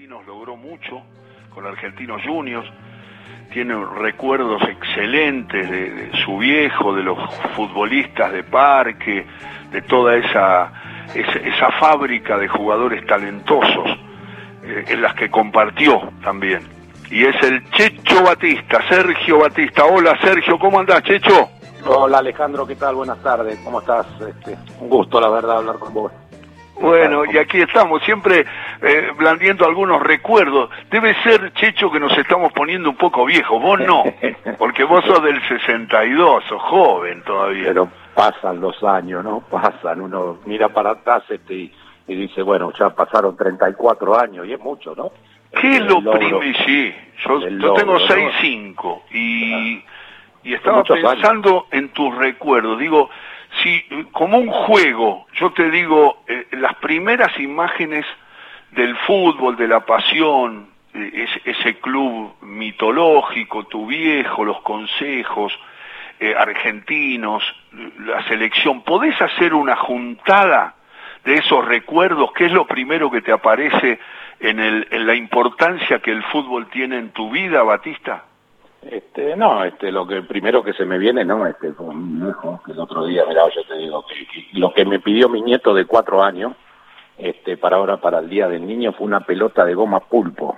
Argentinos logró mucho, con Argentinos Juniors, tiene recuerdos excelentes de, su viejo, de los futbolistas de parque, de toda esa, esa, fábrica de jugadores talentosos eh, en las que compartió también. Y es el Checho Batista, Sergio Batista. Hola Sergio, ¿cómo andás Checho? Hola Alejandro, ¿qué tal? Buenas tardes, ¿cómo estás? Este, un gusto, la verdad, hablar con vos. Bueno, y aquí estamos, siempre eh, blandiendo algunos recuerdos. Debe ser, Checho, que nos estamos poniendo un poco viejos. Vos no, porque vos sos del 62, sos joven todavía. Pero pasan los años, ¿no? Pasan. Uno mira para atrás este, y, dice, bueno, ya pasaron 34 años, y es mucho, ¿no? ¿Qué es lo primero? Sí, yo, yo tengo 6'5", y, y estaba pensando en tus recuerdos. Digo, si como un juego, yo te digo, eh, las primeras imágenes del fútbol, de la pasión, eh, ese, club mitológico, tu viejo, los consejos eh, argentinos, la selección, ¿podés hacer una juntada de esos recuerdos? ¿Qué es lo primero que te aparece en la importancia que el fútbol tiene en tu vida, Batista? Este, no, este, lo que primero que se me viene, no, este, fue mi hijo, que el otro día, mira, yo te digo, que, lo que me pidió mi nieto de cuatro años, este, para ahora, para el Día del Niño, fue una pelota de goma pulpo.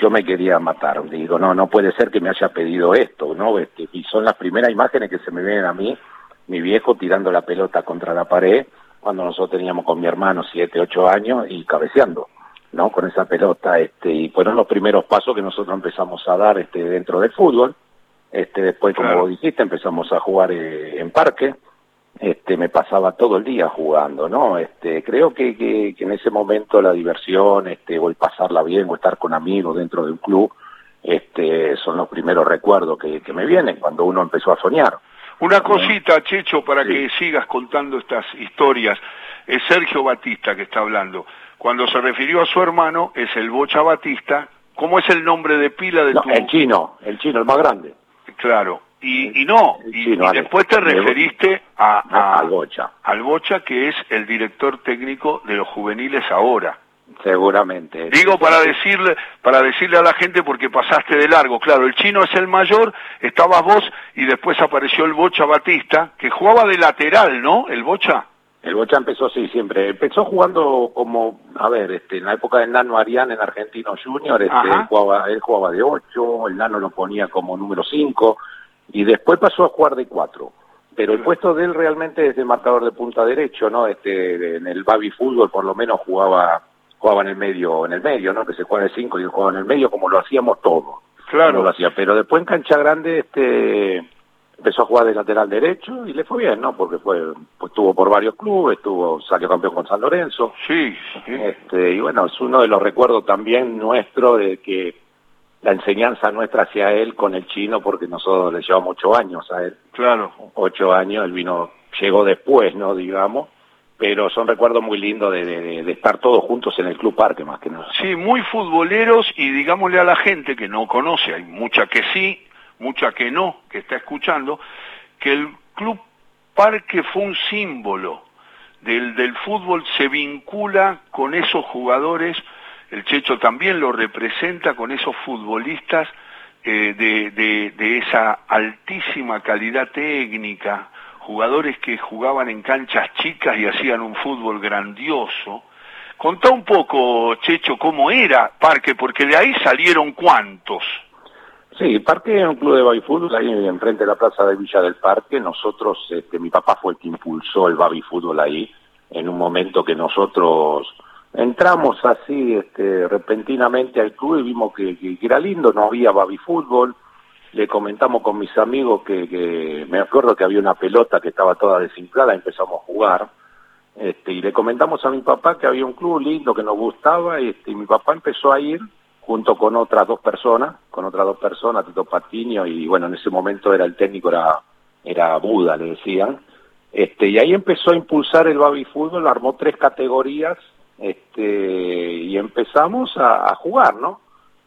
Yo me quería matar, digo, no, no puede ser que me haya pedido esto, ¿no? Este, y son las primeras imágenes que se me vienen a mí, mi viejo tirando la pelota contra la pared, cuando nosotros teníamos con mi hermano siete, ocho años y cabeceando. ¿No? Con esa pelota, este, y fueron los primeros pasos que nosotros empezamos a dar, este, dentro del fútbol. Este, después, como dijiste, empezamos a jugar eh, en parque. Este, me pasaba todo el día jugando, ¿no? Este, creo que, que, en ese momento la diversión, este, o el pasarla bien, o estar con amigos dentro de un club, este, son los primeros recuerdos que, que me vienen cuando uno empezó a soñar. Una cosita, Checho, para que sigas contando estas historias. Es Sergio Batista que está hablando. Cuando se refirió a su hermano, es el Bocha Batista. ¿Cómo es el nombre de pila de tu...? El chino, el chino, el más grande. Claro. Y, y no, y, después te referiste a, al Bocha. Al Bocha, que es el director técnico de los juveniles ahora. Seguramente. Digo para decirle, para decirle a la gente porque pasaste de largo. Claro, el chino es el mayor, estabas vos y después apareció el Bocha Batista, que jugaba de lateral, ¿no? El Bocha. El Bocha empezó, sí, siempre. Empezó jugando como, a ver, este, en la época del Nano Arián en Argentino Junior, este, él, jugaba, él jugaba de 8, el Nano lo ponía como número 5, y después pasó a jugar de 4. Pero el puesto de él realmente es de marcador de punta derecho, ¿no? Este, en el Babi Fútbol por lo menos jugaba, jugaba en el medio, en el medio, ¿no? Que se juega de 5 y él jugaba en el medio como lo hacíamos todos. Claro. Lo hacía. Pero después en cancha grande, este, empezó a jugar de lateral derecho y le fue bien, ¿no? Porque fue, pues estuvo por varios clubes, estuvo, salió campeón con San Lorenzo. Sí, Este, y bueno, es uno de los recuerdos también nuestro de que la enseñanza nuestra hacia él con el chino, porque nosotros le llevamos ocho años a él. Claro. Ocho años, él vino, llegó después, ¿no? Digamos. Pero son recuerdos muy lindos de, de, de estar todos juntos en el Club Parque, más que nada. Sí, muy futboleros y digámosle a la gente que no conoce, hay mucha que sí, mucha que no, que está escuchando, que el Club Parque fue un símbolo del, del fútbol, se vincula con esos jugadores, el Checho también lo representa con esos futbolistas eh, de, de, de esa altísima calidad técnica, jugadores que jugaban en canchas chicas y hacían un fútbol grandioso. Contá un poco, Checho, cómo era Parque, porque de ahí salieron cuántos. Sí, Parque es un club de baby fútbol ahí enfrente de la plaza de Villa del Parque. Nosotros, este, mi papá fue el que impulsó el baby fútbol ahí en un momento que nosotros entramos así este, repentinamente al club y vimos que, era lindo, no había baby fútbol. Le comentamos con mis amigos que, que, me acuerdo que había una pelota que estaba toda desinflada, empezamos a jugar. Este, y le comentamos a mi papá que había un club lindo que nos gustaba este, y mi papá empezó a ir junto con otras dos personas, con otras dos personas, Tito Patiño, y bueno, en ese momento era el técnico, era, era Buda, le decían, este, y ahí empezó a impulsar el baby fútbol, armó tres categorías, este, y empezamos a, a jugar, ¿no?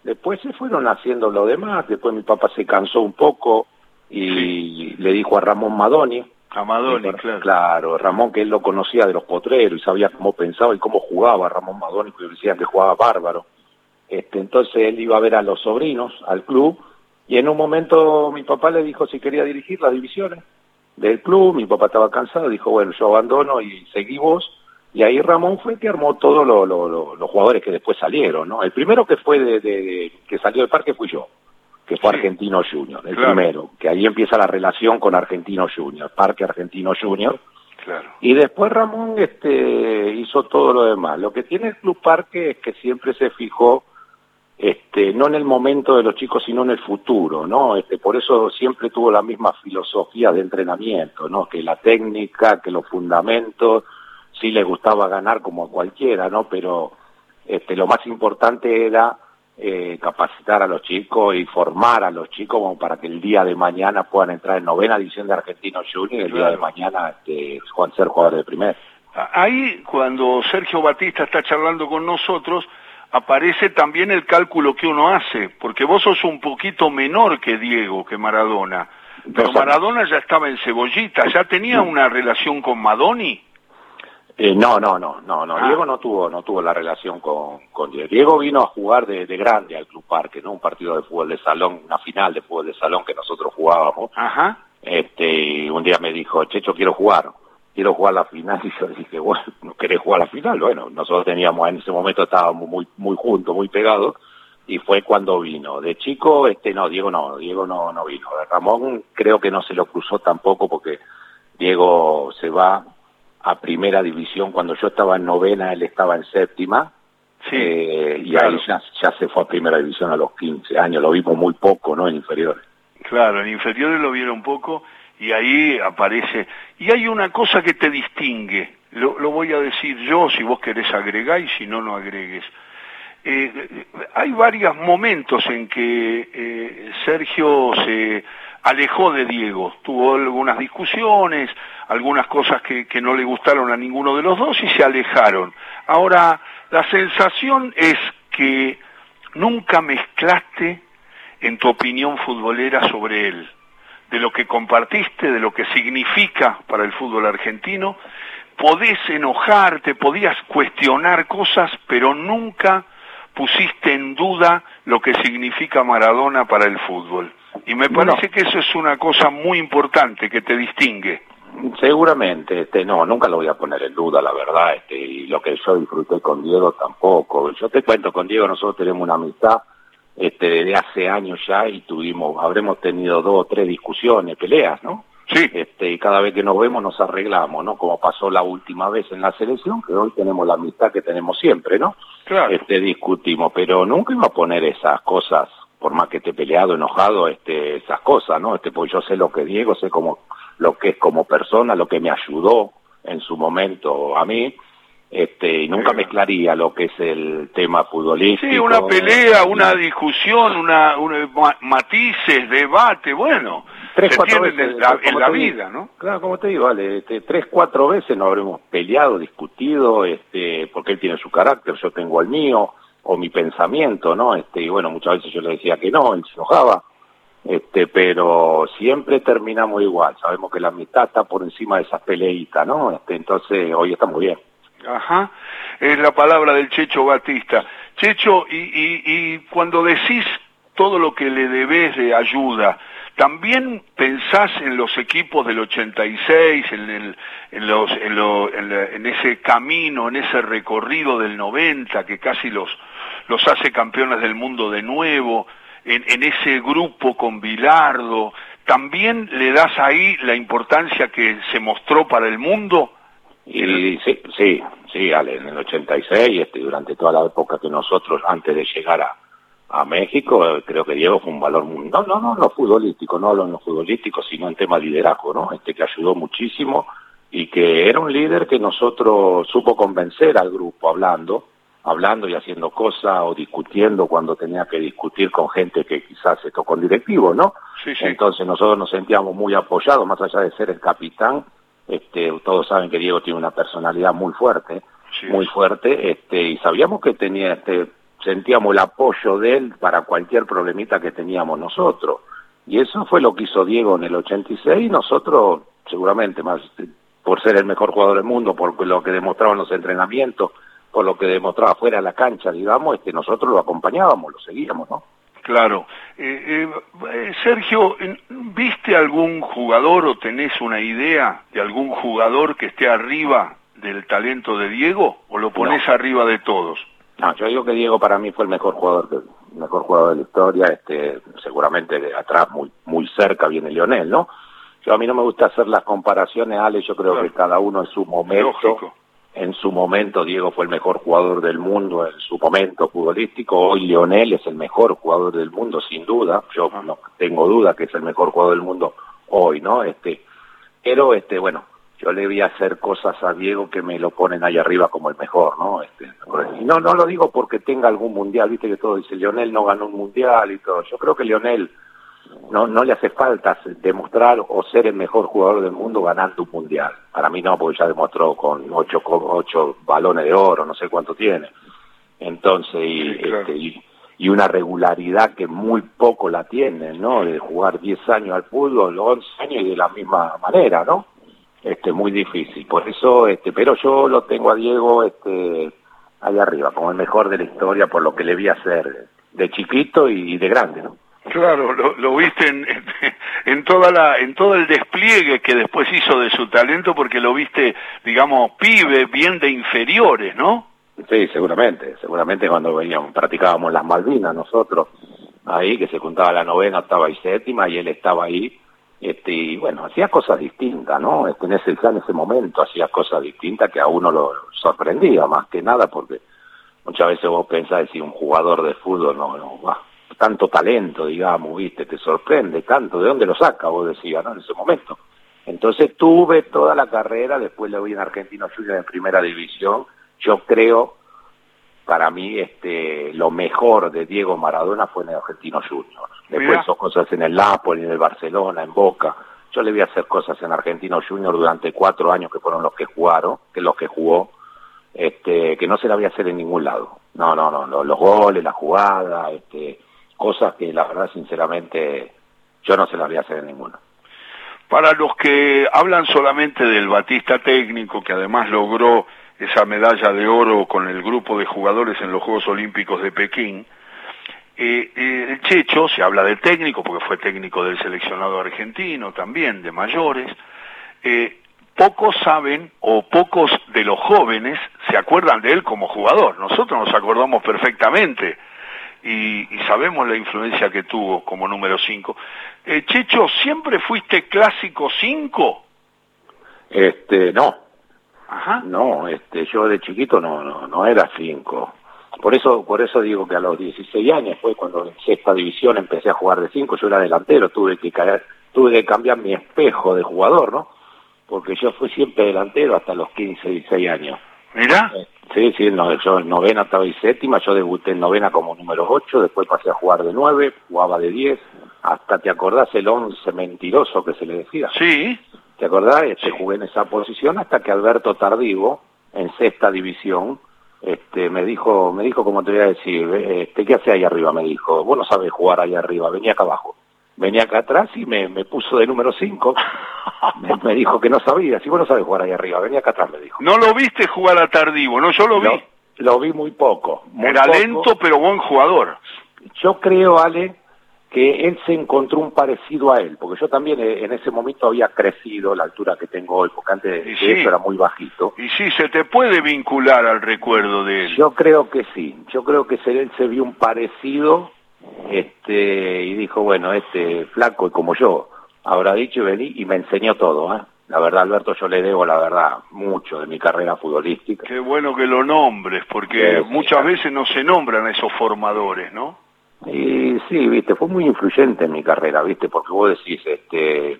Después se fueron haciendo lo demás, después mi papá se cansó un poco y le dijo a Ramón Madoni, a Madoni, claro. Claro, Ramón que él lo conocía de los potreros y sabía cómo pensaba y cómo jugaba Ramón Madoni, que decían que jugaba bárbaro Este, entonces él iba a ver a los sobrinos, al club, y en un momento mi papá le dijo si quería dirigir las divisiones del club, mi papá estaba cansado, dijo, bueno, yo abandono y seguí vos, y ahí Ramón fue que armó todos los jugadores que después salieron, ¿no? El primero que fue de, que salió del parque fui yo, que fue Argentino Junior, el primero, que ahí empieza la relación con Argentino Junior, Parque Argentino Junior. Claro. Y después Ramón este, hizo todo lo demás. Lo que tiene el Club Parque es que siempre se fijó este, no en el momento de los chicos, sino en el futuro, ¿no? Este, por eso siempre tuvo la misma filosofía de entrenamiento, ¿no? Que la técnica, que los fundamentos, sí le gustaba ganar como a cualquiera, ¿no? Pero este, lo más importante era eh, capacitar a los chicos y formar a los chicos como para que el día de mañana puedan entrar en novena edición de Argentino Junior y el día de mañana este, ser jugadores de primer. Ahí, cuando Sergio Batista está charlando con nosotros, aparece también el cálculo que uno hace, porque vos sos un poquito menor que Diego, que Maradona. Pero Maradona ya estaba en Cebollita, ¿ya tenía una relación con Madoni? Eh, no, no, no, no, no. Ah. Diego no tuvo, no tuvo la relación con, con Diego. Diego vino a jugar de, grande al Club Parque, ¿no? Un partido de fútbol de salón, una final de fútbol de salón que nosotros jugábamos. Ajá. Este, un día me dijo, Checho, quiero jugar quiero jugar la final y yo dije, bueno, ¿no querés jugar la final? Bueno, nosotros teníamos, en ese momento estábamos muy, muy juntos, muy pegados, y fue cuando vino. De chico, este no, Diego no, Diego no, no vino. Ramón creo que no se lo cruzó tampoco porque Diego se va a primera división cuando yo estaba en novena, él estaba en séptima. Sí, eh, y ahí ya, ya se fue a primera división a los 15 años, lo vimos muy poco, ¿no? En inferiores. Claro, en inferiores lo vieron poco y ahí aparece. Y hay una cosa que te distingue, lo, voy a decir yo, si vos querés agregar y si no, no agregues. Eh, hay varios momentos en que eh, Sergio se alejó de Diego, tuvo algunas discusiones, algunas cosas que, que no le gustaron a ninguno de los dos y se alejaron. Ahora, la sensación es que nunca mezclaste en tu opinión futbolera sobre él de lo que compartiste, de lo que significa para el fútbol argentino, podés enojarte, podías cuestionar cosas, pero nunca pusiste en duda lo que significa Maradona para el fútbol. Y me parece que eso es una cosa muy importante que te distingue. Seguramente, este, no, nunca lo voy a poner en duda, la verdad, este, y lo que yo disfruté con Diego tampoco. Yo te cuento, con Diego nosotros tenemos una amistad este, desde hace años ya y tuvimos, habremos tenido dos o tres discusiones, peleas, ¿no? Sí. Este, y cada vez que nos vemos nos arreglamos, ¿no? Como pasó la última vez en la selección, que hoy tenemos la amistad que tenemos siempre, ¿no? Claro. Este, discutimos, pero nunca iba a poner esas cosas, por más que esté peleado, enojado, este, esas cosas, ¿no? Este, pues yo sé lo que Diego, sé como, lo que es como persona, lo que me ayudó en su momento a mí, este, y nunca mezclaría lo que es el tema futbolístico. Sí, una pelea, una discusión, una, matices, debate, bueno, tres, cuatro veces, en la, vida, ¿no? Claro, como te digo, vale, este, tres, cuatro veces nos habremos peleado, discutido, este, porque él tiene su carácter, yo tengo el mío, o mi pensamiento, ¿no? Este, y bueno, muchas veces yo le decía que no, él se enojaba, este, pero siempre terminamos igual, sabemos que la amistad está por encima de esas peleitas, ¿no? Este, entonces, hoy está muy bien. Ajá, es la palabra del Checho Batista. Checho, y, y, y cuando decís todo lo que le debes de ayuda, ¿también pensás en los equipos del 86, en, el, en, los, en, lo, en, ese camino, en ese recorrido del 90 que casi los, los hace campeones del mundo de nuevo, en ese grupo con Bilardo? ¿También le das ahí la importancia que se mostró para el mundo? Y sí, sí, sí, Ale, en el 86, este, durante toda la época que nosotros, antes de llegar a, a México, creo que Diego fue un valor muy, no, no, no en lo futbolístico, no hablo en lo futbolístico, sino en tema liderazgo, ¿no? Este que ayudó muchísimo y que era un líder que nosotros supo convencer al grupo hablando, hablando y haciendo cosas o discutiendo cuando tenía que discutir con gente que quizás esto con directivos, ¿no? Sí, sí. Entonces nosotros nos sentíamos muy apoyados, más allá de ser el capitán, este, todos saben que Diego tiene una personalidad muy fuerte, muy fuerte, este, y sabíamos que tenía, este, sentíamos el apoyo de él para cualquier problemita que teníamos nosotros. Y eso fue lo que hizo Diego en el 86 y nosotros, seguramente, más por ser el mejor jugador del mundo, por lo que demostraban los entrenamientos, por lo que demostraba fuera de la cancha, digamos, este, nosotros lo acompañábamos, lo seguíamos, ¿no? Claro. Eh, eh, Sergio, ¿viste algún jugador o tenés una idea de algún jugador que esté arriba del talento de Diego o lo pones arriba de todos? No, yo digo que Diego para mí fue el mejor jugador, el mejor jugador de la historia, este, seguramente de atrás muy muy cerca viene Lionel, ¿no? Yo a mí no me gusta hacer las comparaciones, Ale, yo creo que cada uno en su momento, en su momento Diego fue el mejor jugador del mundo en su momento futbolístico, hoy Lionel es el mejor jugador del mundo sin duda, yo no tengo duda que es el mejor jugador del mundo hoy, ¿no? Este, pero este, bueno, yo le voy a hacer cosas a Diego que me lo ponen ahí arriba como el mejor, ¿no? Este, y no, no lo digo porque tenga algún mundial, viste que todo dice, Lionel no ganó un mundial y todo. Yo creo que Lionel no, no le hace falta demostrar o ser el mejor jugador del mundo ganando un mundial. Para mí no, porque ya demostró con ocho, ocho balones de oro, no sé cuánto tiene. Entonces, y, este, y, y, una regularidad que muy poco la tiene, ¿no? De jugar 10 años al fútbol, 11 años y de la misma manera, ¿no? este muy difícil por eso este pero yo lo tengo a Diego este ahí arriba como el mejor de la historia por lo que le vi hacer de chiquito y de grande no claro lo, lo viste en, en, toda la en todo el despliegue que después hizo de su talento porque lo viste digamos pibe bien de inferiores no sí seguramente seguramente cuando veníamos practicábamos las Malvinas nosotros ahí que se juntaba la novena octava y séptima y él estaba ahí este, y bueno, hacía cosas distintas, ¿no? Este, en ese, en ese momento hacía cosas distintas que a uno lo sorprendía más que nada porque muchas veces vos pensás si un jugador de fútbol no, no tanto talento, digamos, viste, te sorprende tanto, ¿de dónde lo saca? Vos decías, ¿no? En ese momento. Entonces tuve toda la carrera, después lo vi en Argentino Junior en primera división, yo creo para mí este lo mejor de Diego Maradona fue en el Argentino Junior. Después hizo cosas en el Napoli, en el Barcelona, en Boca. Yo le a hacer cosas en Argentino Junior durante cuatro años que fueron los que jugaron, que los que jugó, este, que no se la voy a hacer en ningún lado. No, no, no, los, goles, la jugada, este, cosas que la verdad sinceramente yo no se las voy a hacer en ninguna. Para los que hablan solamente del Batista técnico, que además logró esa medalla de oro con el grupo de jugadores en los Juegos Olímpicos de Pekín. Eh, eh, el Checho, se habla de técnico, porque fue técnico del seleccionado argentino también, de mayores, eh, pocos saben o pocos de los jóvenes se acuerdan de él como jugador. Nosotros nos acordamos perfectamente y, y sabemos la influencia que tuvo como número 5. Eh, Checho, ¿siempre fuiste clásico 5? Este, no, no, este, yo de chiquito no, no, no era cinco. Por eso, por eso digo que a los 16 años fue cuando en sexta división empecé a jugar de cinco, yo era delantero, tuve que caer, tuve que cambiar mi espejo de jugador, ¿no? Porque yo fui siempre delantero hasta los 15, 16 años. ¿Mira? Sí, sí, no, yo en novena estaba y séptima, yo debuté en novena como número 8, después pasé a jugar de 9, jugaba de 10, hasta te acordás el 11 mentiroso que se le decía. Sí. ¿Te acordás? Este, Jugué en esa posición hasta que Alberto Tardivo, en sexta división, este, me dijo, me dijo, como te voy a decir, este, ¿qué hace ahí arriba? Me dijo, vos no sabes jugar ahí arriba, venía acá abajo. Venía acá atrás y me, me puso de número 5. me, dijo que no sabía, si vos no sabes jugar ahí arriba, venía acá atrás, me dijo. No lo viste jugar a Tardivo, ¿no? Yo lo vi. Lo, vi muy poco. Era lento, pero buen jugador. Yo creo, Ale, que él se encontró un parecido a él, porque yo también eh, en ese momento había crecido la altura que tengo hoy, porque antes de eso era muy bajito. Y sí, se te puede vincular al recuerdo de él. Yo creo que sí, yo creo que él se vio un parecido este y dijo, bueno, este flaco y como yo, habrá dicho y vení y me enseñó todo, ¿eh? La verdad, Alberto, yo le debo, la verdad, mucho de mi carrera futbolística. Qué bueno que lo nombres, porque muchas veces no se nombran a esos formadores, ¿no? Y sí, viste, fue muy influyente en mi carrera, viste, porque vos decís, este,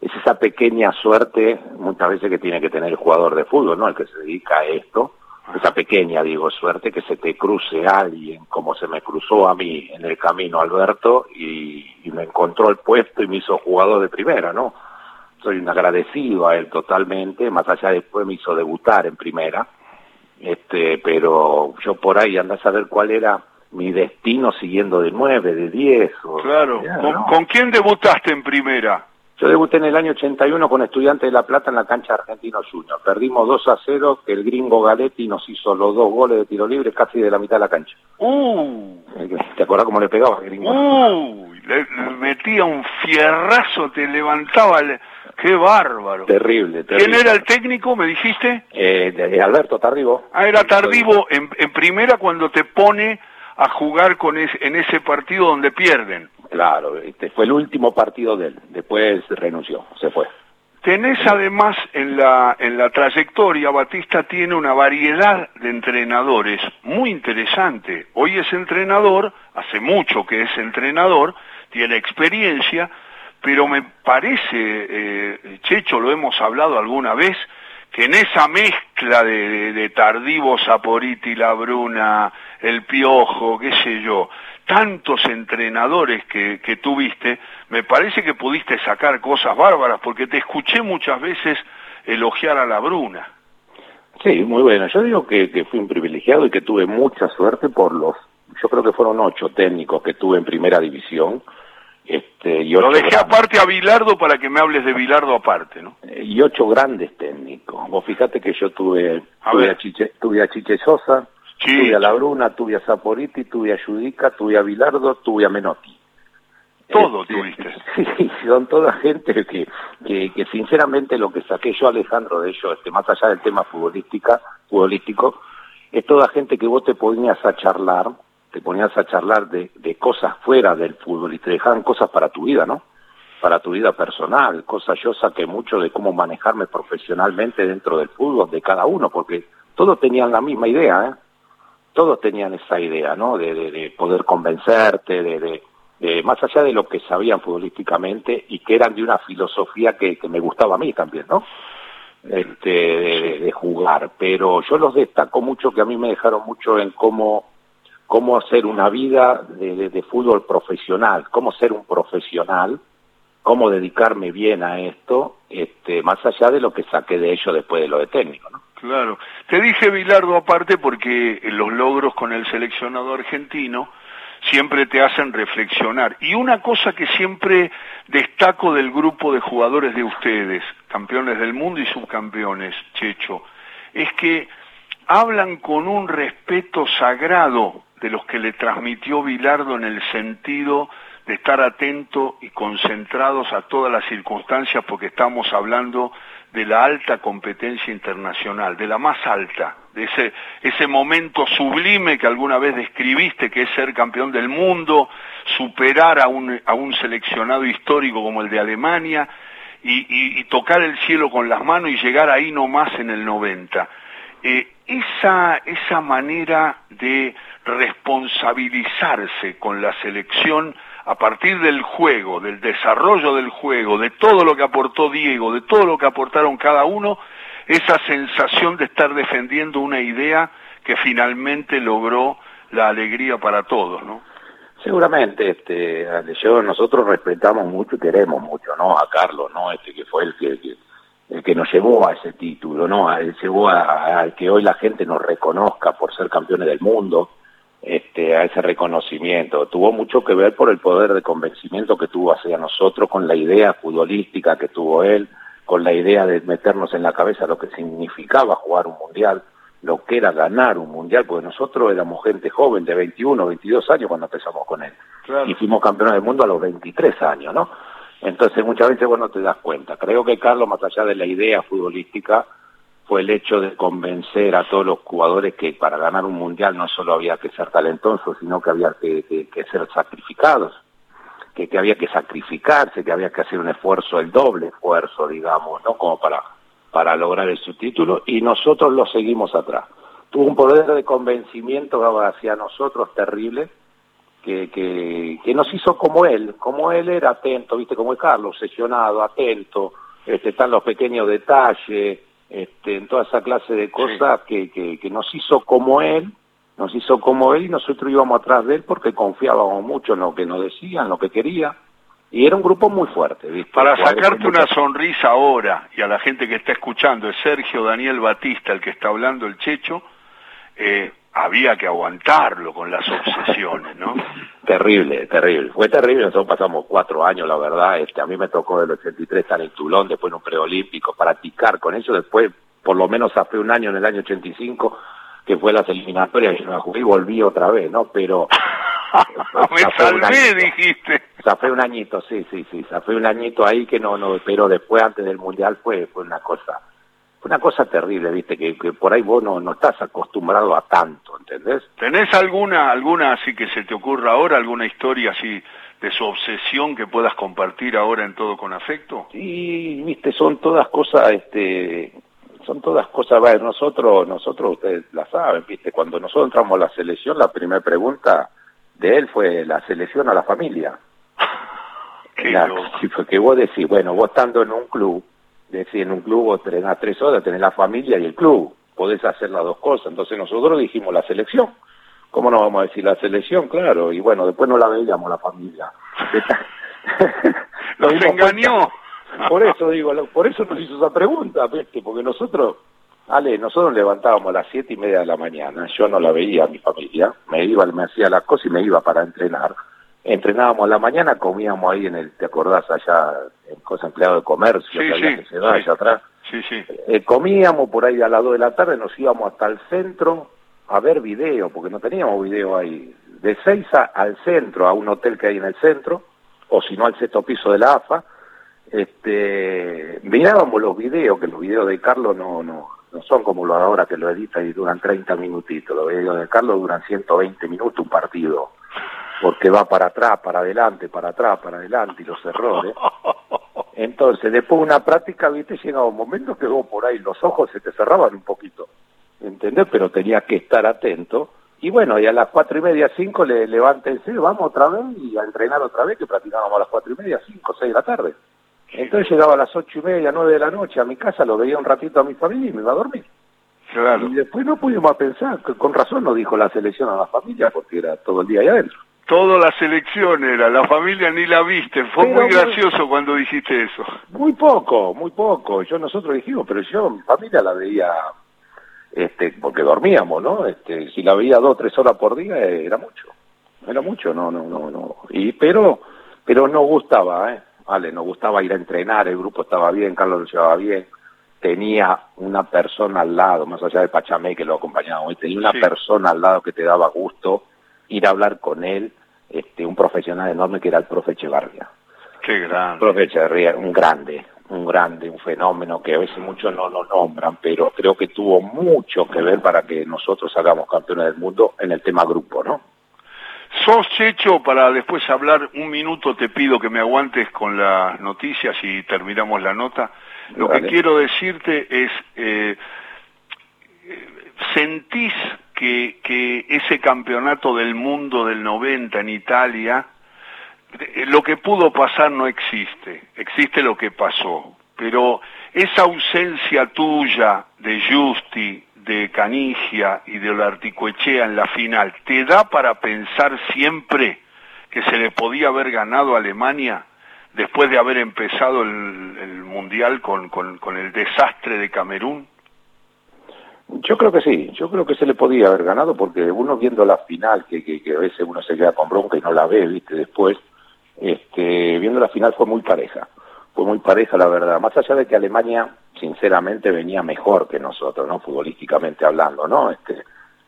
es esa pequeña suerte muchas veces que tiene que tener el jugador de fútbol, ¿no? El que se dedica a esto, esa pequeña, digo, suerte que se te cruce alguien, como se me cruzó a mí en el camino Alberto, y, me encontró el puesto y me hizo jugador de primera, ¿no? Soy un agradecido a él totalmente, más allá después me hizo debutar en primera, este, pero yo por ahí andás a ver cuál era mi destino siguiendo de nueve, de diez. claro. ¿Con, quién debutaste en primera? Yo debuté en el año 81 con Estudiantes de La Plata en la cancha Argentino Junior. Perdimos 2 a 0, que el gringo Galetti nos hizo los dos goles de tiro libre casi de la mitad de la cancha. Uh. ¿Te acordás cómo le pegaba el gringo? Uh, le, metía un fierrazo, te levantaba el... ¡Qué bárbaro! Terrible, terrible. ¿Quién era el técnico, me dijiste? Eh, Alberto Tardivo. Ah, era Tardivo en, en primera cuando te pone a jugar con en ese partido donde pierden. Claro, este fue el último partido de él. Después renunció, se fue. Tenés además en la, en la trayectoria, Batista tiene una variedad de entrenadores muy interesante. Hoy es entrenador, hace mucho que es entrenador, tiene experiencia, pero me parece, eh, Checho, lo hemos hablado alguna vez, que en esa mezcla de, de, Tardivo, Saporiti, La Bruna, El Piojo, qué sé yo, tantos entrenadores que, tuviste, me parece que pudiste sacar cosas bárbaras, porque te escuché muchas veces elogiar a La Bruna. Sí, muy bueno. Yo digo que, que fui un privilegiado y que tuve mucha suerte por los, yo creo que fueron ocho técnicos que tuve en primera división, este, y Lo dejé aparte a Bilardo para que me hables de Bilardo aparte, ¿no? Eh, y ocho grandes técnicos. Vos fíjate que yo tuve a, tuve a, Chiche, tuve a Chiche Sosa, tuve a La Bruna, tuve a Saporiti, tuve a Judica, tuve a Bilardo, tuve a Menotti. Todo este, tuviste. Sí, son toda gente que, que, que, sinceramente lo que saqué yo, Alejandro, de ellos, este, más allá del tema futbolística, futbolístico, es toda gente que vos te ponías a charlar te ponías a charlar de, de cosas fuera del fútbol y te dejaban cosas para tu vida, ¿no? Para tu vida personal, cosas yo saqué mucho de cómo manejarme profesionalmente dentro del fútbol de cada uno, porque todos tenían la misma idea, ¿eh? Todos tenían esa idea, ¿no? De, de, poder convencerte, de, de, más allá de lo que sabían futbolísticamente y que eran de una filosofía que, que me gustaba a mí también, ¿no? Este, de, jugar, pero yo los destaco mucho, que a mí me dejaron mucho en cómo cómo hacer una vida de, fútbol profesional, cómo ser un profesional, cómo dedicarme bien a esto, este, más allá de lo que saqué de ello después de lo de técnico, ¿no? Claro. Te dije, Bilardo, aparte, porque los logros con el seleccionado argentino siempre te hacen reflexionar. Y una cosa que siempre destaco del grupo de jugadores de ustedes, campeones del mundo y subcampeones, Checho, es que hablan con un respeto sagrado de los que le transmitió Bilardo en el sentido de estar atento y concentrados a todas las circunstancias porque estamos hablando de la alta competencia internacional, de la más alta, de ese, ese momento sublime que alguna vez describiste, que es ser campeón del mundo, superar a un, a un seleccionado histórico como el de Alemania y, y, tocar el cielo con las manos y llegar ahí nomás en el 90. Eh, esa, esa manera de responsabilizarse con la selección a partir del juego, del desarrollo del juego, de todo lo que aportó Diego, de todo lo que aportaron cada uno, esa sensación de estar defendiendo una idea que finalmente logró la alegría para todos, ¿no? Seguramente, este, yo, nosotros respetamos mucho y queremos mucho, ¿no? A Carlos, ¿no? Este que fue el que que nos llevó a ese título, ¿no? A, llevó a, que hoy la gente nos reconozca por ser campeones del mundo, este, a ese reconocimiento. Tuvo mucho que ver por el poder de convencimiento que tuvo hacia nosotros, con la idea futbolística que tuvo él, con la idea de meternos en la cabeza lo que significaba jugar un mundial, lo que era ganar un mundial, porque nosotros éramos gente joven de 21, 22 años cuando empezamos con él. Y fuimos campeones del mundo a los 23 años, ¿no? Entonces muchas veces vos no te das cuenta. Creo que Carlos, más allá de la idea futbolística, fue el hecho de convencer a todos los jugadores que para ganar un mundial no solo había que ser talentosos, sino que había que, ser sacrificados, que, había que sacrificarse, que había que hacer un esfuerzo, el doble esfuerzo, digamos, ¿no? Como para, para lograr ese título, y nosotros lo seguimos atrás. Tuvo un poder de convencimiento hacia nosotros terrible, que, que, que, nos hizo como él, como él era atento, viste, como es Carlos, sesionado, atento, este, están los pequeños detalles, este, en toda esa clase de cosas que, que, que nos hizo como él, nos hizo como él y nosotros íbamos atrás de él porque confiábamos mucho en lo que nos decían, lo que quería. Y era un grupo muy fuerte. ¿viste? Para sacarte una sonrisa ahora y a la gente que está escuchando, es Sergio Daniel Batista el que está hablando, el Checho, eh, había que aguantarlo con las obsesiones, ¿no? Terrible, terrible. Fue terrible, nosotros pasamos cuatro años, la verdad. Este, a mí me tocó del 83 estar en Tulón, después en un preolímpico, practicar con ellos. Después, por lo menos, hace un año, en el año 85, que fue las eliminatorias, yo me jugué y volví otra vez, ¿no? Pero... me salvé, dijiste. fue un añito, sí, sí, sí. fue un añito ahí que no, no, pero después, antes del Mundial, fue, fue una cosa una cosa terrible, viste, que, por ahí vos no, no, estás acostumbrado a tanto, ¿entendés? ¿Tenés alguna, alguna así que se te ocurra ahora, alguna historia así de su obsesión que puedas compartir ahora en todo con afecto? Sí, viste, son todas cosas, este, son todas cosas, ver, nosotros, nosotros ustedes la saben, viste, cuando nosotros entramos a la selección, la primera pregunta de él fue la selección a la familia. Qué la, porque vos decís, bueno, vos estando en un club, decir, en un club vos tenés tres horas, tenés la familia y el club, podés hacer las dos cosas. Entonces nosotros dijimos la selección. ¿Cómo no vamos a decir la selección? Claro, y bueno, después no la veíamos la familia. Nos engañó. Por eso digo, por eso nos hizo esa pregunta, porque nosotros, Ale, nosotros levantábamos a las siete y media de la mañana, yo no la veía a mi familia, me iba, me hacía las cosas y me iba para entrenar entrenábamos a la mañana, comíamos ahí en el, ¿te acordás allá? En cosa empleado de comercio, que había que se da allá atrás. Sí, sí. Eh, comíamos por ahí a las 2 de la tarde, nos íbamos hasta el centro a ver video, porque no teníamos video ahí. De Seiza al centro, a un hotel que hay en el centro, o si no al sexto piso de la AFA, este, mirábamos los videos, que los videos de Carlos no, no, no son como los ahora que lo edita y duran 30 minutitos, los videos de Carlos duran 120 minutos un partido porque va para atrás, para adelante, para atrás, para adelante y los errores. Entonces, después de una práctica, viste, llegaba un momento que vos por ahí los ojos se te cerraban un poquito, ¿entendés? Pero tenías que estar atento. Y bueno, y a las cuatro y media, cinco, le levántense, vamos otra vez y a entrenar otra vez, que practicábamos a las cuatro y media, cinco, seis de la tarde. Entonces llegaba a las ocho y media, nueve de la noche a mi casa, lo veía un ratito a mi familia y me iba a dormir. Claro. Y después no pudimos pensar, que con razón no dijo la selección a la familia, porque era todo el día ahí adentro. Toda la selección era, la familia ni la viste. Fue muy gracioso cuando dijiste eso. Muy poco, muy poco. Yo nosotros dijimos, pero yo mi familia la veía, este, porque dormíamos, ¿no? Este, si la veía dos, tres horas por día eh, era mucho, era mucho, no, no, no, no. Y pero, pero no gustaba, ¿eh? Vale, nos gustaba ir a entrenar, el grupo estaba bien, Carlos lo llevaba bien, tenía una persona al lado, más allá de Pachamé que lo acompañaba, tenía una persona al lado que te daba gusto ir a hablar con él, este, un profesional enorme que era el profe Echevarría. Qué grande. profe Echevarría, un grande, un grande, un fenómeno que a veces muchos no lo nombran, pero creo que tuvo mucho que ver para que nosotros hagamos campeones del mundo en el tema grupo, ¿no? Sos Checho, para después hablar un minuto te pido que me aguantes con las noticias y terminamos la nota. Lo que quiero decirte es, eh, ¿sentís que, ese campeonato del mundo del 90 en Italia, eh, lo que pudo pasar no existe, existe lo que pasó, pero esa ausencia tuya de Justi, de Canigia y de Olarticoechea en la final, ¿te da para pensar siempre que se le podía haber ganado a Alemania después de haber empezado el, Mundial con el desastre de Camerún? Yo creo que sí, yo creo que se le podía haber ganado porque uno viendo la final, que, a veces uno se queda con bronca y no la ve, viste, después, este, viendo la final fue muy pareja, fue muy pareja la verdad, más allá de que Alemania sinceramente venía mejor que nosotros, ¿no? Futbolísticamente hablando, ¿no? Este,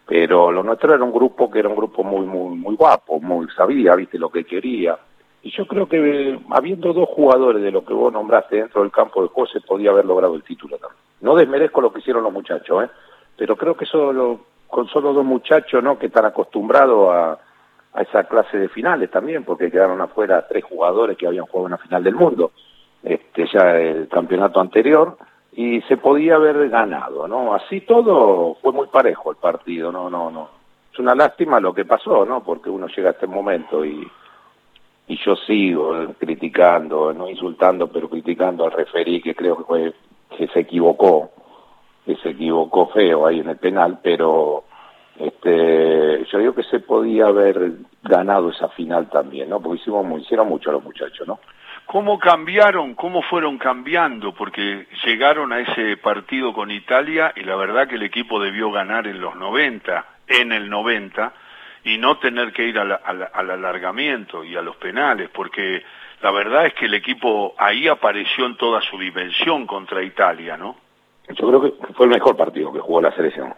pero lo nuestro era un grupo que era un grupo muy, muy, muy guapo, muy sabía, viste, lo que quería. Y yo creo que habiendo dos jugadores de lo que vos nombraste dentro del campo de juego se podía haber logrado el título también. No desmerezco lo que hicieron los muchachos, ¿eh? Pero creo que solo con solo dos muchachos no que están acostumbrados a, a esa clase de finales también porque quedaron afuera tres jugadores que habían jugado en la final del mundo este ya el campeonato anterior y se podía haber ganado no así todo fue muy parejo el partido no no no. Es una lástima lo que pasó no porque uno llega a este momento y y yo sigo criticando no insultando pero criticando al referí que creo que fue que se equivocó que se equivocó feo ahí en el penal, pero este, yo digo que se podía haber ganado esa final también, ¿no? Porque hicimos, hicieron mucho los muchachos, ¿no? ¿Cómo cambiaron, cómo fueron cambiando? Porque llegaron a ese partido con Italia y la verdad que el equipo debió ganar en los 90, en el 90, y no tener que ir al alargamiento y a los penales, porque la verdad es que el equipo ahí apareció en toda su dimensión contra Italia, ¿no? Yo creo que fue el mejor partido que jugó la selección,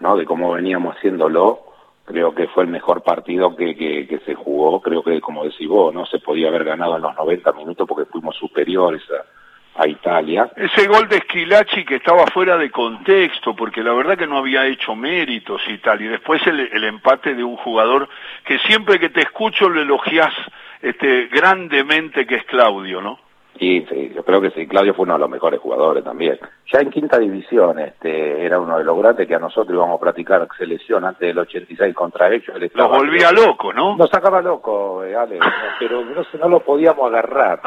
¿no? De cómo veníamos haciéndolo, creo que fue el mejor partido que, que, se jugó, creo que como decís vos, no se podía haber ganado en los 90 minutos porque fuimos superiores a, Italia. Ese gol de Esquilachi que estaba fuera de contexto, porque la verdad que no había hecho méritos y tal, y después el, el empate de un jugador que siempre que te escucho lo elogias este, grandemente que es Claudio, ¿no? Sí, sí, yo creo que sí, Claudio fue uno de los mejores jugadores también. Ya en quinta división este, era uno de los grandes que a nosotros íbamos a practicar selección antes del 86 contra ellos. Lo volvía loco, ¿no? Nos sacaba loco, eh, Ale, pero no, no lo podíamos agarrar.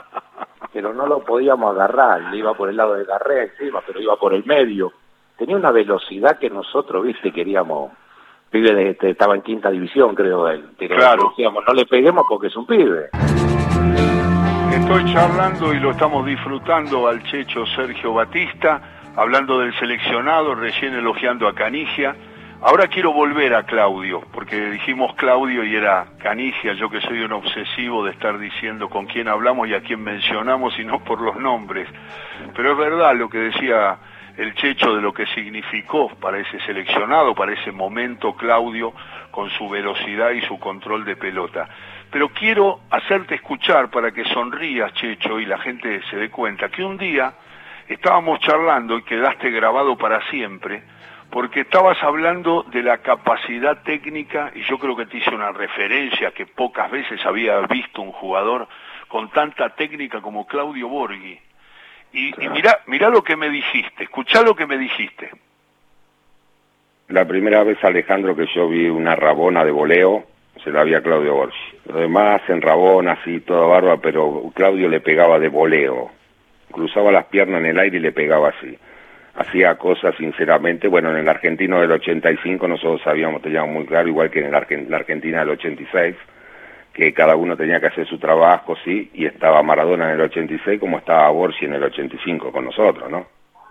Pero no lo podíamos agarrar. Le iba por el lado de Garrea encima, pero iba por el medio. Tenía una velocidad que nosotros, viste, queríamos pibe este, estaba en quinta división, creo él. Pero claro. decíamos, no le peguemos porque es un pibe. Estoy charlando y lo estamos disfrutando al Checho Sergio Batista, hablando del seleccionado, recién elogiando a Canigia. Ahora quiero volver a Claudio, porque dijimos Claudio y era Canigia, yo que soy un obsesivo de estar diciendo con quién hablamos y a quién mencionamos y no por los nombres. Pero es verdad lo que decía el checho de lo que significó para ese seleccionado, para ese momento Claudio, con su velocidad y su control de pelota. Pero quiero hacerte escuchar para que sonrías, Checho, y la gente se dé cuenta que un día estábamos charlando y quedaste grabado para siempre, porque estabas hablando de la capacidad técnica, y yo creo que te hice una referencia que pocas veces había visto un jugador con tanta técnica como Claudio Borghi y, mira, mira lo que me dijiste, escuchá lo que me dijiste. La primera vez, Alejandro, que yo vi una rabona de voleo, se la vi a Claudio Borgi. Lo demás en rabona, así, toda barba, pero Claudio le pegaba de voleo. Cruzaba las piernas en el aire y le pegaba así. Hacía cosas, sinceramente, bueno, en el argentino del 85 nosotros sabíamos, teníamos muy claro, igual que en el la Argentina del 86, que cada uno tenía que hacer su trabajo, sí, y estaba Maradona en el 86 como estaba Borsi en el 85 con nosotros, ¿no?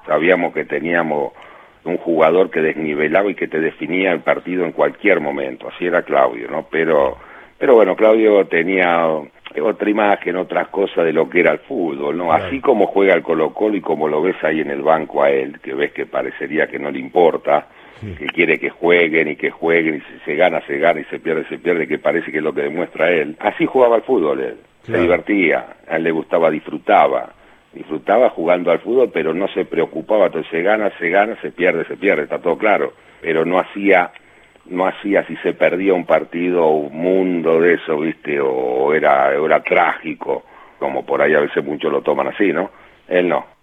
Sabíamos que teníamos un jugador que desnivelaba y que te definía el partido en cualquier momento, así era Claudio, ¿no? Pero, pero bueno, Claudio tenía otra imagen, otras cosas de lo que era el fútbol, ¿no? Así como juega el Colo Colo y como lo ves ahí en el banco a él, que ves que parecería que no le importa, que quiere que jueguen y que jueguen y si se gana, se gana y se pierde, se pierde, que parece que es lo que demuestra él. Así jugaba al fútbol él, se divertía, a él le gustaba, disfrutaba, disfrutaba jugando al fútbol, pero no se preocupaba, entonces se gana, se gana, se pierde, se pierde, está todo claro, pero no hacía no hacía si se perdía un partido un mundo de eso, ¿viste? O era, era trágico, como por ahí a veces muchos lo toman así, ¿no? Él no.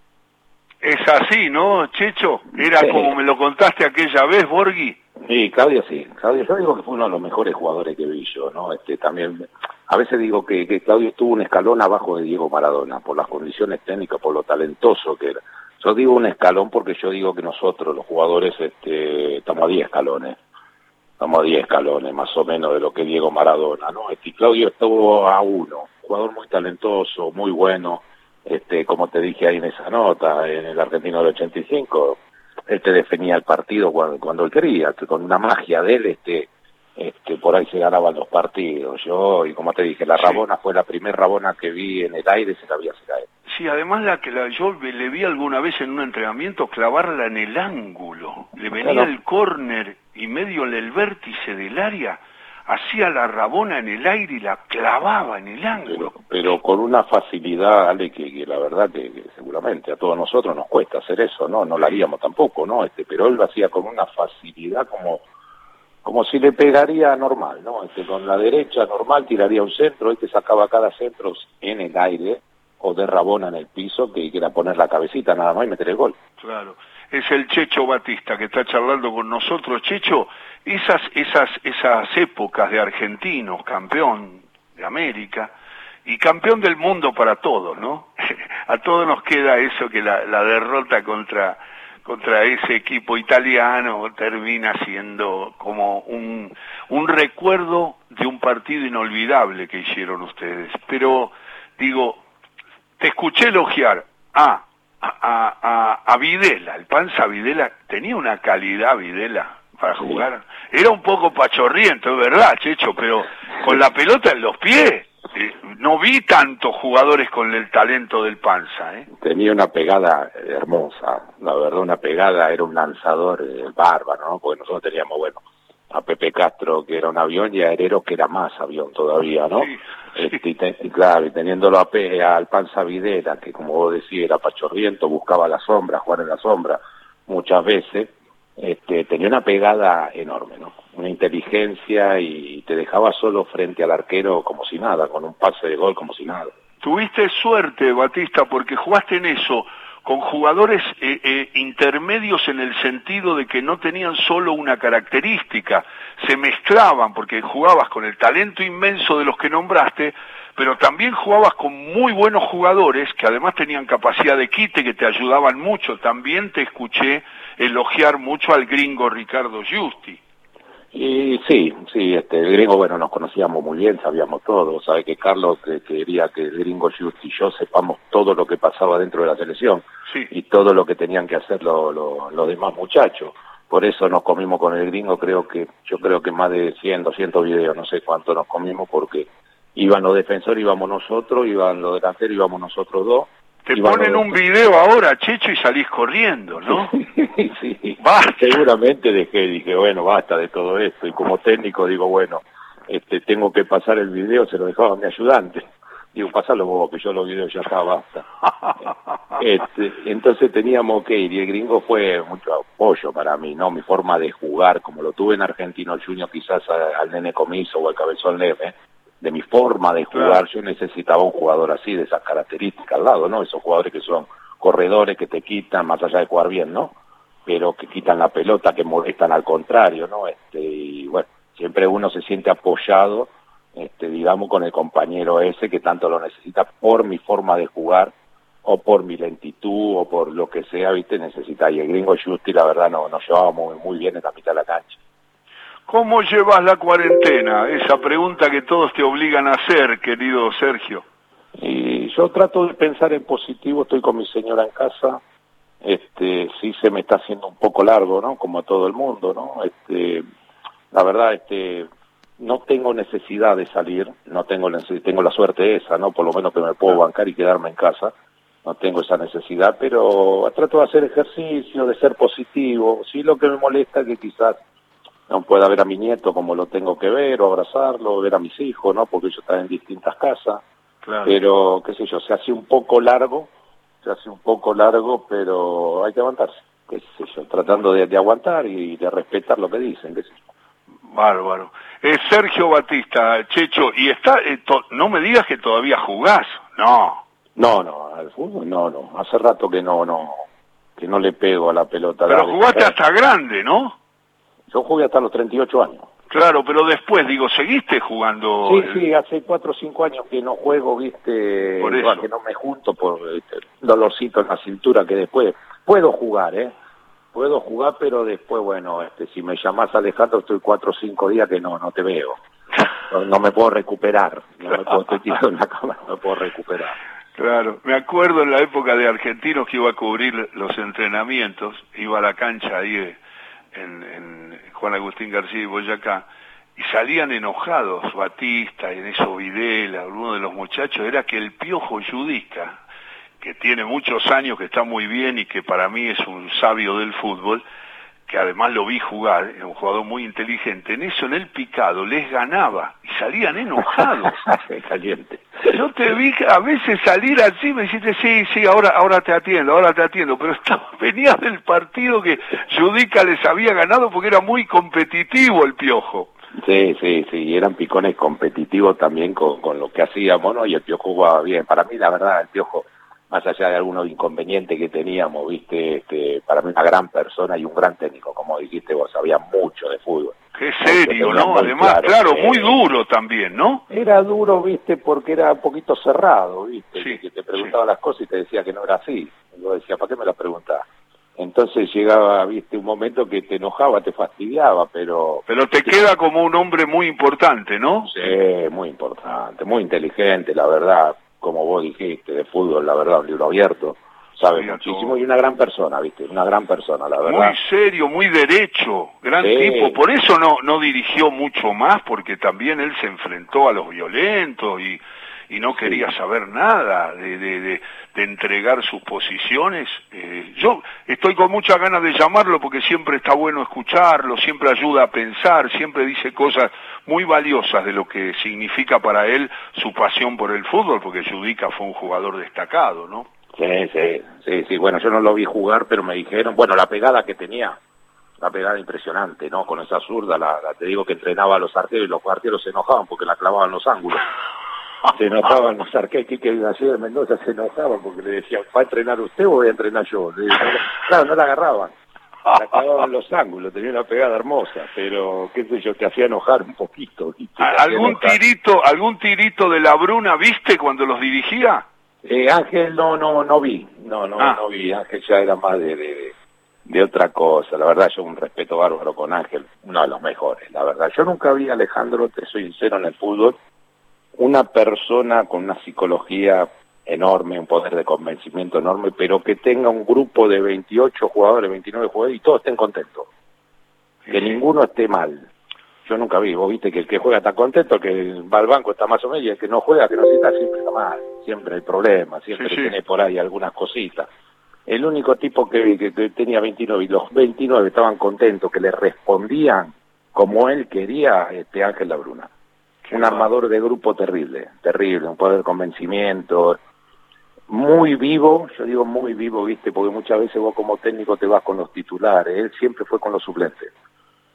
Es así, ¿no, Checho? Era como me lo contaste aquella vez, Borghi. Sí, Claudio sí. Claudio, yo digo que fue uno de los mejores jugadores que vi yo, ¿no? Este, también, a veces digo que, que Claudio estuvo un escalón abajo de Diego Maradona, por las condiciones técnicas, por lo talentoso que era. Yo digo un escalón porque yo digo que nosotros, los jugadores, este, estamos a 10 escalones. Estamos a 10 escalones, más o menos, de lo que Diego Maradona, ¿no? Este, Claudio estuvo a uno. Jugador muy talentoso, muy bueno este, como te dije ahí en esa nota, en el argentino del 85, él te definía el partido cuando, cuando él quería, con una magia de él, este, este, por ahí se ganaban los partidos. Yo, y como te dije, la Rabona fue la primera Rabona que vi en el aire, se la vi hacer a él. Sí, además la que la, yo le vi alguna vez en un entrenamiento clavarla en el ángulo. Le venía el córner y medio en el vértice del área hacía la rabona en el aire y la clavaba en el ángulo. Pero, con una facilidad, Ale, que, la verdad que, seguramente a todos nosotros nos cuesta hacer eso, ¿no? No lo haríamos tampoco, ¿no? Este, pero él lo hacía con una facilidad como como si le pegaría normal, ¿no? Este, con la derecha normal tiraría un centro, este sacaba cada centro en el aire o de rabona en el piso, que era poner la cabecita nada más y meter el gol. Claro es el Checho Batista que está charlando con nosotros. Checho, esas, esas, esas épocas de argentinos, campeón de América y campeón del mundo para todos, ¿no? A todos nos queda eso que la, la derrota contra, contra ese equipo italiano termina siendo como un, un recuerdo de un partido inolvidable que hicieron ustedes. Pero digo, te escuché elogiar a a, a, a Videla, el Panza Videla, tenía una calidad Videla para jugar. Era un poco pachorriento, es verdad, Checho, pero con la pelota en los pies. Eh, no vi tantos jugadores con el talento del Panza. ¿eh? Tenía una pegada hermosa, la verdad, una pegada, era un lanzador eh, bárbaro, ¿no? porque nosotros teníamos, bueno, a Pepe Castro, que era un avión, y a Herero, que era más avión todavía, ¿no? Este, y claro, y teniéndolo a al Panza Videra, que como vos decís, era pachorriento, buscaba la sombra, jugar en la sombra muchas veces, este, tenía una pegada enorme, ¿no? Una inteligencia y te dejaba solo frente al arquero como si nada, con un pase de gol como si nada. Tuviste suerte, Batista, porque jugaste en eso con jugadores eh, eh, intermedios en el sentido de que no tenían solo una característica, se mezclaban porque jugabas con el talento inmenso de los que nombraste, pero también jugabas con muy buenos jugadores que además tenían capacidad de quite, que te ayudaban mucho. También te escuché elogiar mucho al gringo Ricardo Justi. Y sí, sí, este, el gringo, bueno, nos conocíamos muy bien, sabíamos todo. Sabe que Carlos quería que el gringo Justi y yo sepamos todo lo que pasaba dentro de la selección y todo lo que tenían que hacer los demás muchachos. Por eso nos comimos con el gringo, creo que, yo creo que más de 100, 200 videos, no sé cuánto nos comimos, porque iban los defensores, íbamos nosotros, iban los delanteros, íbamos nosotros dos. Te ponen un video ahora, Checho, y salís corriendo, ¿no? sí, seguramente dejé, dije, bueno, basta de todo esto. Y como técnico digo, bueno, este, tengo que pasar el video, se lo dejaba a mi ayudante. Digo, pasalo vos, que yo los videos ya está, basta. este, entonces teníamos que ir, y el gringo fue mucho apoyo para mí, ¿no? Mi forma de jugar, como lo tuve en Argentino Junior, quizás al Nene Comiso o al Cabezón Leve, de mi forma de jugar, yo necesitaba un jugador así, de esas características al lado, ¿no? Esos jugadores que son corredores, que te quitan, más allá de jugar bien, ¿no? Pero que quitan la pelota, que molestan al contrario, ¿no? Este, y bueno, siempre uno se siente apoyado, este, digamos, con el compañero ese que tanto lo necesita por mi forma de jugar, o por mi lentitud, o por lo que sea, ¿viste? Necesita. Y el gringo Justi, la verdad, no, nos llevábamos muy bien en la mitad de la cancha. ¿Cómo llevas la cuarentena? Esa pregunta que todos te obligan a hacer, querido Sergio. Y yo trato de pensar en positivo, estoy con mi señora en casa, este, sí se me está haciendo un poco largo, ¿no? Como a todo el mundo, ¿no? Este, la verdad, este, no tengo necesidad de salir, no tengo, tengo la suerte esa, ¿no? Por lo menos que me puedo bancar y quedarme en casa, no tengo esa necesidad, pero trato de hacer ejercicio, de ser positivo, sí lo que me molesta es que quizás no pueda ver a mi nieto como lo tengo que ver, o abrazarlo, o ver a mis hijos, ¿no? Porque ellos están en distintas casas. Pero, qué sé yo, se hace un poco largo, se hace un poco largo, pero hay que aguantarse, qué sé yo, tratando de, aguantar y de respetar lo que dicen, qué sé yo. Bárbaro. Es Sergio Batista, Checho, y está, eh, no me digas que todavía jugás, no. No, no, al fútbol no, no, hace rato que no, no, que no le pego a la pelota. Pero jugaste hasta grande, ¿no? Yo jugué hasta los 38 años. Claro, pero después, digo, ¿seguiste jugando? Sí, sí, hace 4 o 5 años que no juego, viste, por eso. que no me junto por este, dolorcito en la cintura que después puedo jugar, ¿eh? Puedo jugar, pero después, bueno, este, si me llamás Alejandro, estoy 4 o 5 días que no, no te veo. No, me puedo recuperar, no me puedo, estoy tirado en la cama, no me puedo recuperar. Claro, me acuerdo en la época de argentinos que iba a cubrir los entrenamientos, iba a la cancha ahí en, Juan Agustín García y Boyacá, y salían enojados Batista, y en eso Videla, alguno de los muchachos, era que el piojo judica, que tiene muchos años, que está muy bien y que para mí es un sabio del fútbol, que además lo vi jugar, es un jugador muy inteligente, en eso en el picado les ganaba y salían enojados. Caliente. Yo te vi a veces salir así, me dijiste, sí, sí, ahora, ahora te atiendo, ahora te atiendo, pero estaba, venía del partido que Judica les había ganado porque era muy competitivo el piojo. Sí, sí, sí, y eran picones competitivos también con, con lo que hacíamos, ¿no? Y el piojo jugaba bien. Para mí, la verdad, el piojo más allá de algunos inconvenientes que teníamos, viste, este, para mí una gran persona y un gran técnico, como dijiste vos, sabía mucho de fútbol. Qué serio, ¿no? Además, claro, muy duro también, ¿no? Era duro, viste, porque era un poquito cerrado, viste, que te preguntaba las cosas y te decía que no era así. Y yo decía, ¿para qué me las preguntás? Entonces llegaba, viste, un momento que te enojaba, te fastidiaba, pero... Pero te queda como un hombre muy importante, ¿no? Sí, muy importante, muy inteligente, la verdad como vos dijiste, de fútbol, la verdad, un libro abierto. sabe muchísimo y una gran persona, ¿viste? Una gran persona, la verdad. Muy serio, muy derecho, gran tipo. Por eso no, no dirigió mucho más, porque también él se enfrentó a los violentos y, y no quería saber nada de, de, de, entregar sus posiciones. Eh, yo estoy con muchas ganas de llamarlo porque siempre está bueno escucharlo, siempre ayuda a pensar, siempre dice cosas muy valiosas de lo que significa para él su pasión por el fútbol, porque Judica fue un jugador destacado, ¿no? Sí, sí, sí, sí, bueno, yo no lo vi jugar, pero me dijeron, bueno, la pegada que tenía, la pegada impresionante, ¿no? Con esa zurda, la, te digo que entrenaba a los arqueros y los arqueros se enojaban porque la clavaban los ángulos. Se enojaban los arqueros, que García de Mendoza se enojaban porque le decían, ¿va a entrenar usted o voy a entrenar yo? claro, no la agarraban, la clavaban los ángulos, tenía una pegada hermosa, pero qué sé yo, te hacía enojar un poquito. ¿Algún tirito, algún tirito de la Bruna viste cuando los dirigía? Eh, Ángel no, no, no vi, no, no, ah. no vi, Ángel ya era más de, de, otra cosa, la verdad yo un respeto bárbaro con Ángel, uno de los mejores, la verdad. Yo nunca vi a Alejandro, te soy sincero, en el fútbol, una persona con una psicología enorme, un poder de convencimiento enorme, pero que tenga un grupo de 28 jugadores, 29 jugadores y todos estén contentos. Que ninguno esté mal yo nunca vi, vos viste que el que juega está contento, que va al banco está más o menos, y el que no juega, que no está, siempre está mal, siempre hay problemas, siempre tiene por ahí algunas cositas. El único tipo que vi que, tenía 29 y los 29 estaban contentos, que le respondían como él quería, este Ángel Labruna. Un armador de grupo terrible, terrible, un poder de convencimiento, muy vivo, yo digo muy vivo, viste, porque muchas veces vos como técnico te vas con los titulares, él siempre fue con los suplentes.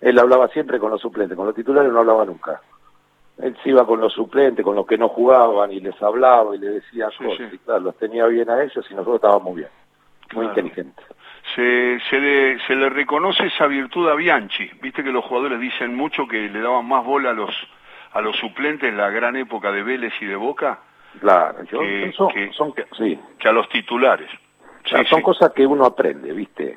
Él hablaba siempre con los suplentes, con los titulares no hablaba nunca. Él se iba con los suplentes, con los que no jugaban, y les hablaba y les decía cosas, y claro, los tenía bien a ellos y nosotros estábamos bien, muy inteligentes. Se, se, le, se le reconoce esa virtud a Bianchi, viste que los jugadores dicen mucho que le daban más bola a los, a los suplentes en la gran época de Vélez y de Boca, claro, yo, que, son, sí. que a los titulares. son cosas que uno aprende, viste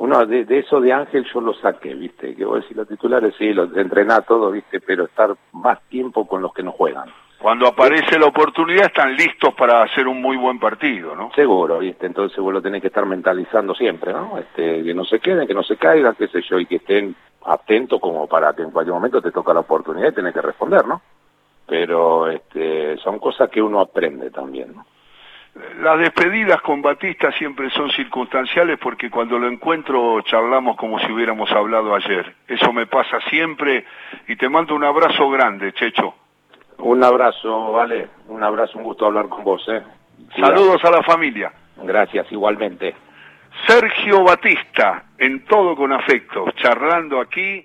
uno de, eso de Ángel yo lo saqué, ¿viste? Que vos decís los titulares, sí, los entrená todo, ¿viste? Pero estar más tiempo con los que no juegan. Cuando aparece la oportunidad están listos para hacer un muy buen partido, ¿no? Seguro, ¿viste? Entonces vos lo tenés que estar mentalizando siempre, ¿no? Este, que no se queden, que no se caigan, qué sé yo, y que estén atentos como para que en cualquier momento te toca la oportunidad y tenés que responder, ¿no? Pero este, son cosas que uno aprende también, ¿no? Las despedidas con Batista siempre son circunstanciales porque cuando lo encuentro charlamos como si hubiéramos hablado ayer. Eso me pasa siempre y te mando un abrazo grande, Checho. Un abrazo, vale. Un abrazo, un gusto hablar con vos, ¿eh? Saludos a la familia. Gracias, igualmente. Sergio Batista, en todo con afecto, charlando aquí.